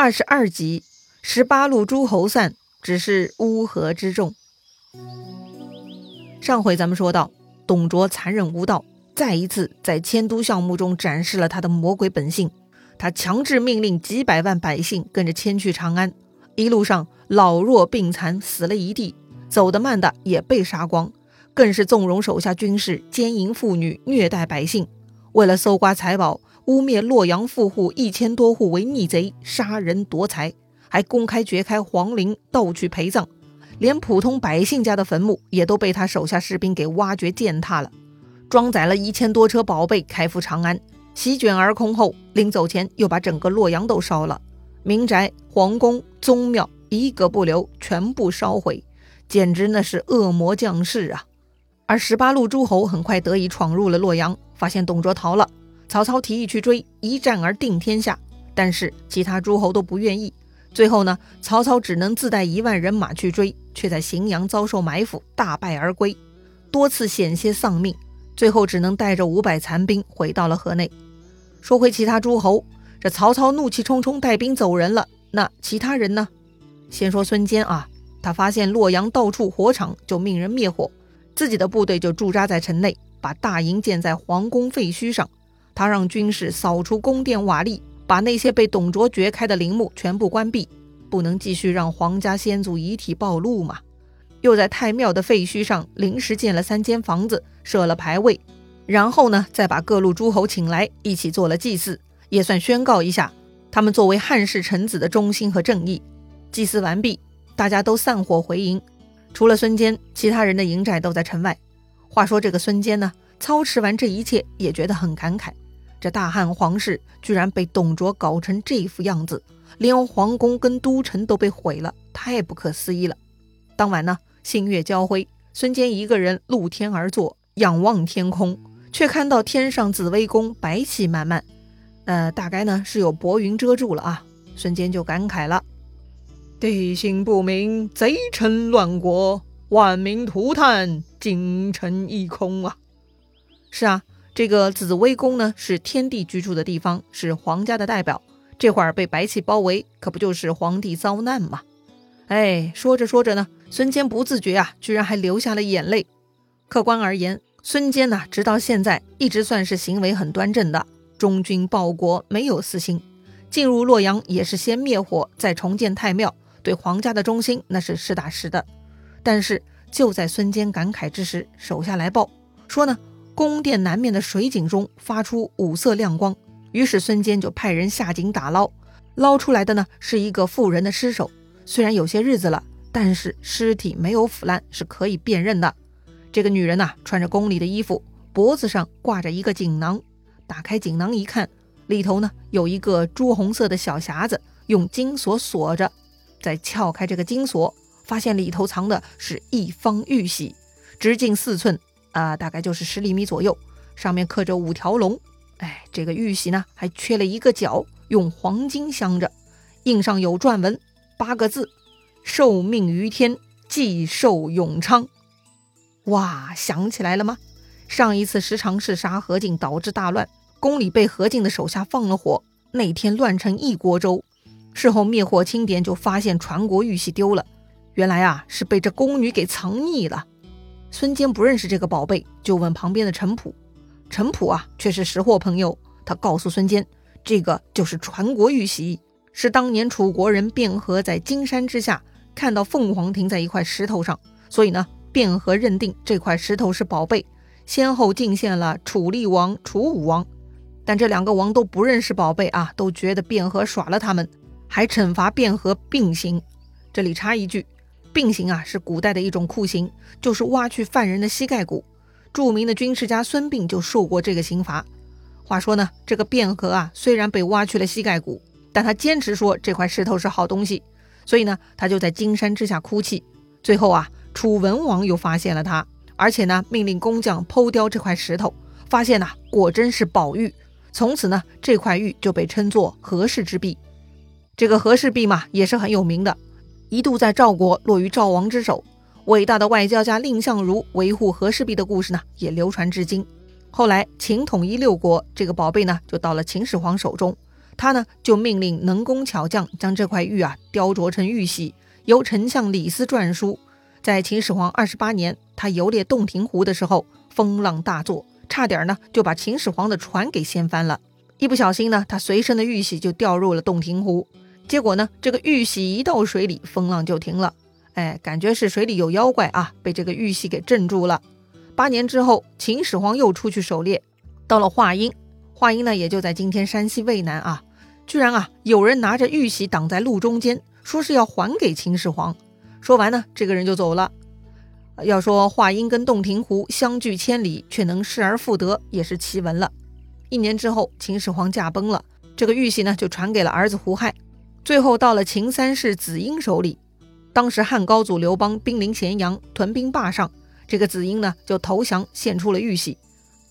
二十二集，十八路诸侯散，只是乌合之众。上回咱们说到，董卓残忍无道，再一次在迁都项目中展示了他的魔鬼本性。他强制命令几百万百姓跟着迁去长安，一路上老弱病残死了一地，走得慢的也被杀光，更是纵容手下军士奸淫妇女，虐待百姓。为了搜刮财宝。污蔑洛阳富户一千多户为逆贼，杀人夺财，还公开掘开皇陵，盗取陪葬，连普通百姓家的坟墓也都被他手下士兵给挖掘践踏了。装载了一千多车宝贝开赴长安，席卷而空后，临走前又把整个洛阳都烧了，民宅、皇宫、宗庙一个不留，全部烧毁，简直那是恶魔降世啊！而十八路诸侯很快得以闯入了洛阳，发现董卓逃了。曹操提议去追，一战而定天下，但是其他诸侯都不愿意。最后呢，曹操只能自带一万人马去追，却在荥阳遭受埋伏，大败而归，多次险些丧命。最后只能带着五百残兵回到了河内。说回其他诸侯，这曹操怒气冲冲带兵走人了。那其他人呢？先说孙坚啊，他发现洛阳到处火场，就命人灭火，自己的部队就驻扎在城内，把大营建在皇宫废墟上。他让军士扫除宫殿瓦砾，把那些被董卓掘开的陵墓全部关闭，不能继续让皇家先祖遗体暴露嘛。又在太庙的废墟上临时建了三间房子，设了牌位，然后呢，再把各路诸侯请来一起做了祭祀，也算宣告一下他们作为汉室臣子的忠心和正义。祭祀完毕，大家都散伙回营，除了孙坚，其他人的营寨都在城外。话说这个孙坚呢，操持完这一切，也觉得很感慨。这大汉皇室居然被董卓搞成这副样子，连皇宫跟都城都被毁了，太不可思议了。当晚呢，星月交辉，孙坚一个人露天而坐，仰望天空，却看到天上紫微宫白气漫漫，呃，大概呢是有薄云遮住了啊。孙坚就感慨了：“地形不明，贼臣乱国，万民涂炭，京城一空啊！”是啊。这个紫微宫呢，是天帝居住的地方，是皇家的代表。这会儿被白气包围，可不就是皇帝遭难吗？哎，说着说着呢，孙坚不自觉啊，居然还流下了眼泪。客观而言，孙坚呢，直到现在一直算是行为很端正的，忠君报国，没有私心。进入洛阳也是先灭火，再重建太庙，对皇家的忠心那是实打实的。但是就在孙坚感慨之时，手下来报说呢。宫殿南面的水井中发出五色亮光，于是孙坚就派人下井打捞，捞出来的呢是一个妇人的尸首。虽然有些日子了，但是尸体没有腐烂，是可以辨认的。这个女人呐，穿着宫里的衣服，脖子上挂着一个锦囊。打开锦囊一看，里头呢有一个朱红色的小匣子，用金锁锁着。再撬开这个金锁，发现里头藏的是一方玉玺，直径四寸。啊，大概就是十厘米左右，上面刻着五条龙。哎，这个玉玺呢，还缺了一个角，用黄金镶着，印上有篆文八个字：“受命于天，既寿永昌。”哇，想起来了吗？上一次时常是杀何进，导致大乱，宫里被何进的手下放了火，那天乱成一锅粥。事后灭火清点，就发现传国玉玺丢了，原来啊，是被这宫女给藏匿了。孙坚不认识这个宝贝，就问旁边的陈普。陈普啊，却是识货朋友。他告诉孙坚，这个就是传国玉玺，是当年楚国人卞和在金山之下看到凤凰停在一块石头上，所以呢，卞和认定这块石头是宝贝，先后进献了楚厉王、楚武王。但这两个王都不认识宝贝啊，都觉得卞和耍了他们，还惩罚卞和并刑。这里插一句。并刑啊，是古代的一种酷刑，就是挖去犯人的膝盖骨。著名的军事家孙膑就受过这个刑罚。话说呢，这个卞和啊，虽然被挖去了膝盖骨，但他坚持说这块石头是好东西，所以呢，他就在金山之下哭泣。最后啊，楚文王又发现了他，而且呢，命令工匠剖雕这块石头，发现呐，果真是宝玉。从此呢，这块玉就被称作和氏之璧。这个和氏璧嘛，也是很有名的。一度在赵国落于赵王之手，伟大的外交家蔺相如维护和氏璧的故事呢，也流传至今。后来秦统一六国，这个宝贝呢就到了秦始皇手中，他呢就命令能工巧匠将这块玉啊雕琢成玉玺，由丞相李斯撰书。在秦始皇二十八年，他游猎洞庭湖的时候，风浪大作，差点呢就把秦始皇的船给掀翻了。一不小心呢，他随身的玉玺就掉入了洞庭湖。结果呢，这个玉玺一到水里，风浪就停了。哎，感觉是水里有妖怪啊，被这个玉玺给镇住了。八年之后，秦始皇又出去狩猎，到了华阴。华阴呢，也就在今天山西渭南啊。居然啊，有人拿着玉玺挡在路中间，说是要还给秦始皇。说完呢，这个人就走了。要说华阴跟洞庭湖相距千里，却能失而复得，也是奇闻了。一年之后，秦始皇驾崩了，这个玉玺呢，就传给了儿子胡亥。最后到了秦三世子婴手里。当时汉高祖刘邦兵临咸阳，屯兵霸上，这个子婴呢就投降，献出了玉玺。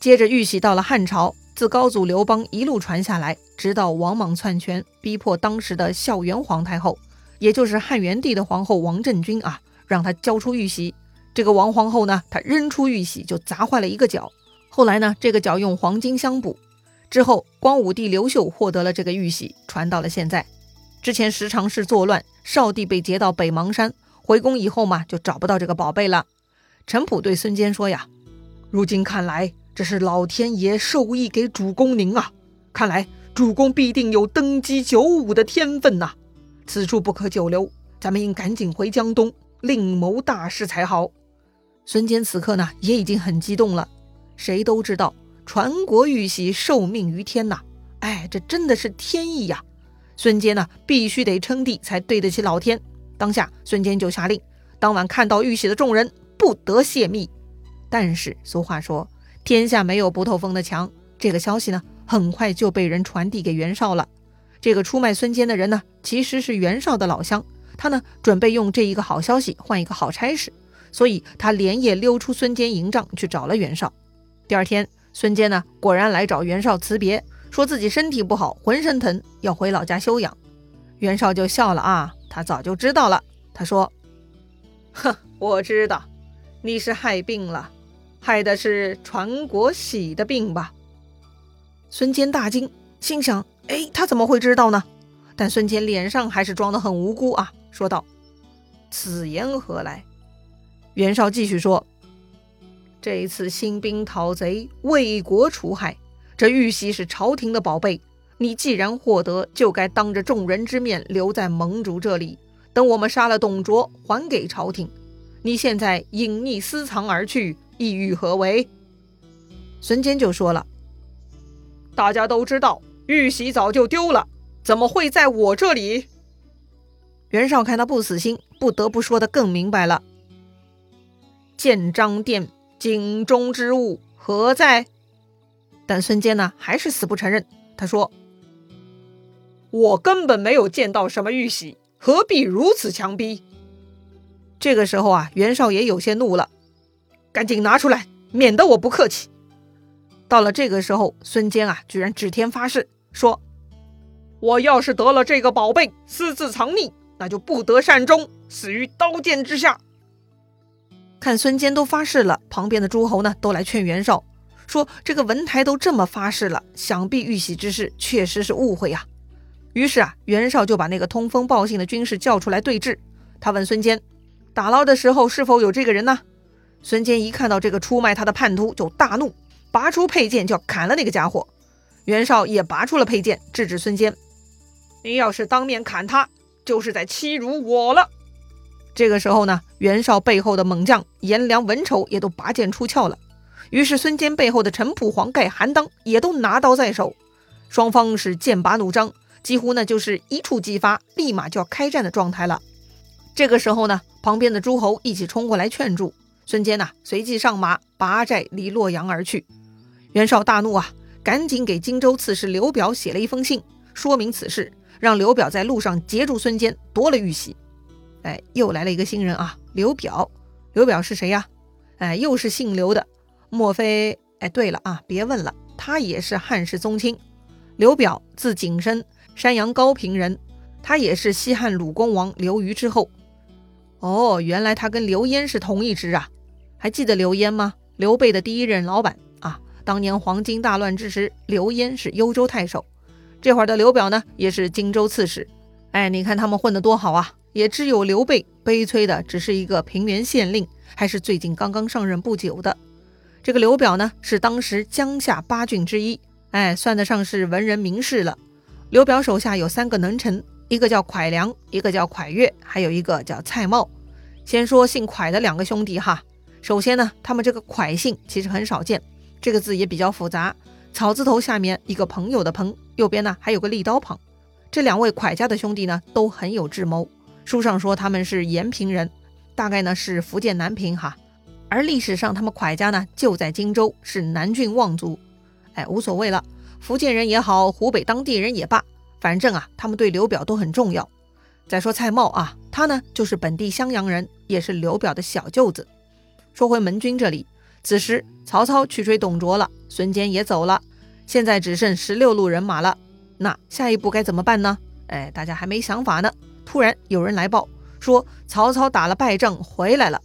接着玉玺到了汉朝，自高祖刘邦一路传下来，直到王莽篡权，逼迫当时的孝元皇太后。也就是汉元帝的皇后王政君啊，让他交出玉玺。这个王皇后呢，她扔出玉玺就砸坏了一个角。后来呢，这个角用黄金相补。之后，光武帝刘秀获得了这个玉玺，传到了现在。之前十常侍作乱，少帝被劫到北邙山，回宫以后嘛，就找不到这个宝贝了。陈普对孙坚说呀：“如今看来，这是老天爷授意给主公您啊！看来主公必定有登基九五的天分呐。”此处不可久留，咱们应赶紧回江东，另谋大事才好。孙坚此刻呢，也已经很激动了。谁都知道，传国玉玺受命于天呐，哎，这真的是天意呀。孙坚呢，必须得称帝，才对得起老天。当下，孙坚就下令，当晚看到玉玺的众人不得泄密。但是俗话说，天下没有不透风的墙，这个消息呢，很快就被人传递给袁绍了。这个出卖孙坚的人呢，其实是袁绍的老乡。他呢，准备用这一个好消息换一个好差事，所以他连夜溜出孙坚营帐去找了袁绍。第二天，孙坚呢，果然来找袁绍辞别，说自己身体不好，浑身疼，要回老家休养。袁绍就笑了啊，他早就知道了。他说：“哼，我知道，你是害病了，害的是传国玺的病吧？”孙坚大惊，心想。哎，他怎么会知道呢？但孙坚脸上还是装得很无辜啊，说道：“此言何来？”袁绍继续说：“这一次兴兵讨贼，为国除害，这玉玺是朝廷的宝贝，你既然获得，就该当着众人之面留在盟主这里，等我们杀了董卓，还给朝廷。你现在隐匿私藏而去，意欲何为？”孙坚就说了：“大家都知道。”玉玺早就丢了，怎么会在我这里？袁绍看他不死心，不得不说的更明白了。建章殿井中之物何在？但孙坚呢，还是死不承认。他说：“我根本没有见到什么玉玺，何必如此强逼？”这个时候啊，袁绍也有些怒了，赶紧拿出来，免得我不客气。到了这个时候，孙坚啊，居然指天发誓说：“我要是得了这个宝贝，私自藏匿，那就不得善终，死于刀剑之下。”看孙坚都发誓了，旁边的诸侯呢，都来劝袁绍说：“这个文台都这么发誓了，想必玉玺之事确实是误会呀。”于是啊，袁绍就把那个通风报信的军士叫出来对质。他问孙坚：“打捞的时候是否有这个人呢？”孙坚一看到这个出卖他的叛徒，就大怒。拔出佩剑就要砍了那个家伙，袁绍也拔出了佩剑制止孙坚。你要是当面砍他，就是在欺辱我了。这个时候呢，袁绍背后的猛将颜良、文丑也都拔剑出鞘了。于是孙坚背后的陈普、黄盖、韩当也都拿刀在手，双方是剑拔弩张，几乎呢就是一触即发，立马就要开战的状态了。这个时候呢，旁边的诸侯一起冲过来劝住孙坚呐，随即上马拔寨离洛阳而去。袁绍大怒啊，赶紧给荆州刺史刘表写了一封信，说明此事，让刘表在路上截住孙坚，夺了玉玺。哎，又来了一个新人啊，刘表。刘表是谁呀？哎，又是姓刘的，莫非？哎，对了啊，别问了，他也是汉室宗亲。刘表字景深，山阳高平人，他也是西汉鲁公王刘虞之后。哦，原来他跟刘焉是同一支啊！还记得刘焉吗？刘备的第一任老板啊。当年黄巾大乱之时，刘焉是幽州太守。这会儿的刘表呢，也是荆州刺史。哎，你看他们混得多好啊！也只有刘备悲催的只是一个平原县令，还是最近刚刚上任不久的。这个刘表呢，是当时江夏八郡之一，哎，算得上是文人名士了。刘表手下有三个能臣，一个叫蒯良，一个叫蒯越，还有一个叫蔡瑁。先说姓蒯的两个兄弟哈。首先呢，他们这个蒯姓其实很少见，这个字也比较复杂，草字头下面一个朋友的朋，右边呢还有个立刀旁。这两位蒯家的兄弟呢，都很有智谋。书上说他们是延平人，大概呢是福建南平哈。而历史上他们蒯家呢就在荆州，是南郡望族。哎，无所谓了，福建人也好，湖北当地人也罢，反正啊，他们对刘表都很重要。再说蔡瑁啊，他呢就是本地襄阳人，也是刘表的小舅子。说回门军这里，此时曹操去追董卓了，孙坚也走了，现在只剩十六路人马了。那下一步该怎么办呢？哎，大家还没想法呢。突然有人来报说曹操打了败仗回来了。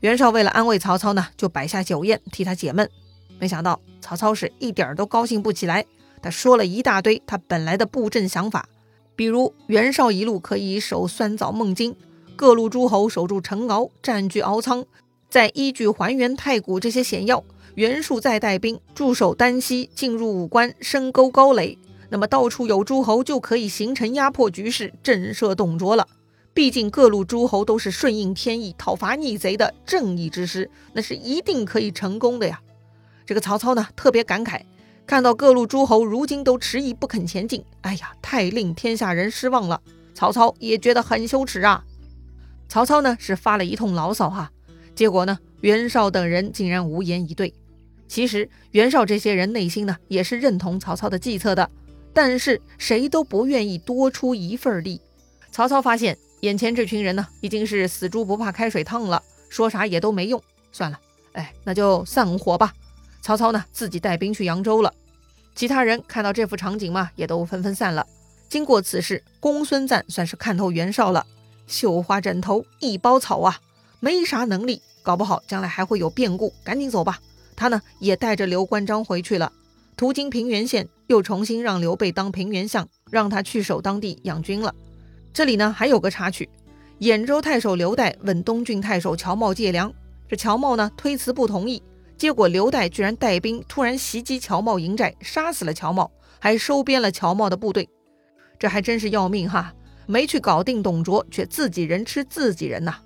袁绍为了安慰曹操呢，就摆下酒宴替他解闷。没想到曹操是一点都高兴不起来。他说了一大堆他本来的布阵想法，比如袁绍一路可以守酸枣孟津，各路诸侯守住陈敖，占据敖仓，再依据还原太谷这些险要，袁术再带兵驻守丹溪，进入武关，深沟高垒。那么到处有诸侯，就可以形成压迫局势，震慑董卓了。毕竟各路诸侯都是顺应天意、讨伐逆贼的正义之师，那是一定可以成功的呀。这个曹操呢，特别感慨，看到各路诸侯如今都迟疑不肯前进，哎呀，太令天下人失望了。曹操也觉得很羞耻啊。曹操呢是发了一通牢骚哈，结果呢，袁绍等人竟然无言以对。其实袁绍这些人内心呢也是认同曹操的计策的。但是谁都不愿意多出一份力。曹操发现眼前这群人呢，已经是死猪不怕开水烫了，说啥也都没用。算了，哎，那就散伙吧。曹操呢，自己带兵去扬州了。其他人看到这幅场景嘛，也都纷纷散了。经过此事，公孙瓒算是看透袁绍了。绣花枕头一包草啊，没啥能力，搞不好将来还会有变故，赶紧走吧。他呢，也带着刘关张回去了。途经平原县，又重新让刘备当平原相，让他去守当地养军了。这里呢还有个插曲：兖州太守刘岱问东郡太守乔瑁借粮，这乔瑁呢推辞不同意，结果刘岱居然带兵突然袭击乔瑁营寨，杀死了乔瑁，还收编了乔瑁的部队。这还真是要命哈！没去搞定董卓，却自己人吃自己人呐。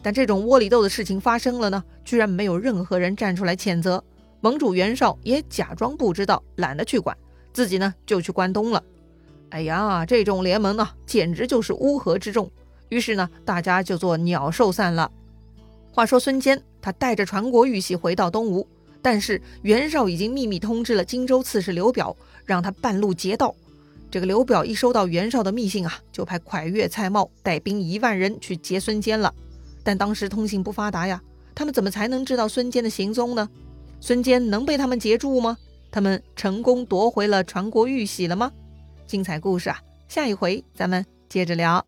但这种窝里斗的事情发生了呢，居然没有任何人站出来谴责。盟主袁绍也假装不知道，懒得去管，自己呢就去关东了。哎呀，这种联盟呢，简直就是乌合之众。于是呢，大家就做鸟兽散了。话说孙坚，他带着传国玉玺回到东吴，但是袁绍已经秘密通知了荆州刺史刘表，让他半路劫道。这个刘表一收到袁绍的密信啊，就派蒯越、蔡瑁带兵一万人去劫孙坚了。但当时通信不发达呀，他们怎么才能知道孙坚的行踪呢？孙坚能被他们截住吗？他们成功夺回了传国玉玺了吗？精彩故事啊，下一回咱们接着聊。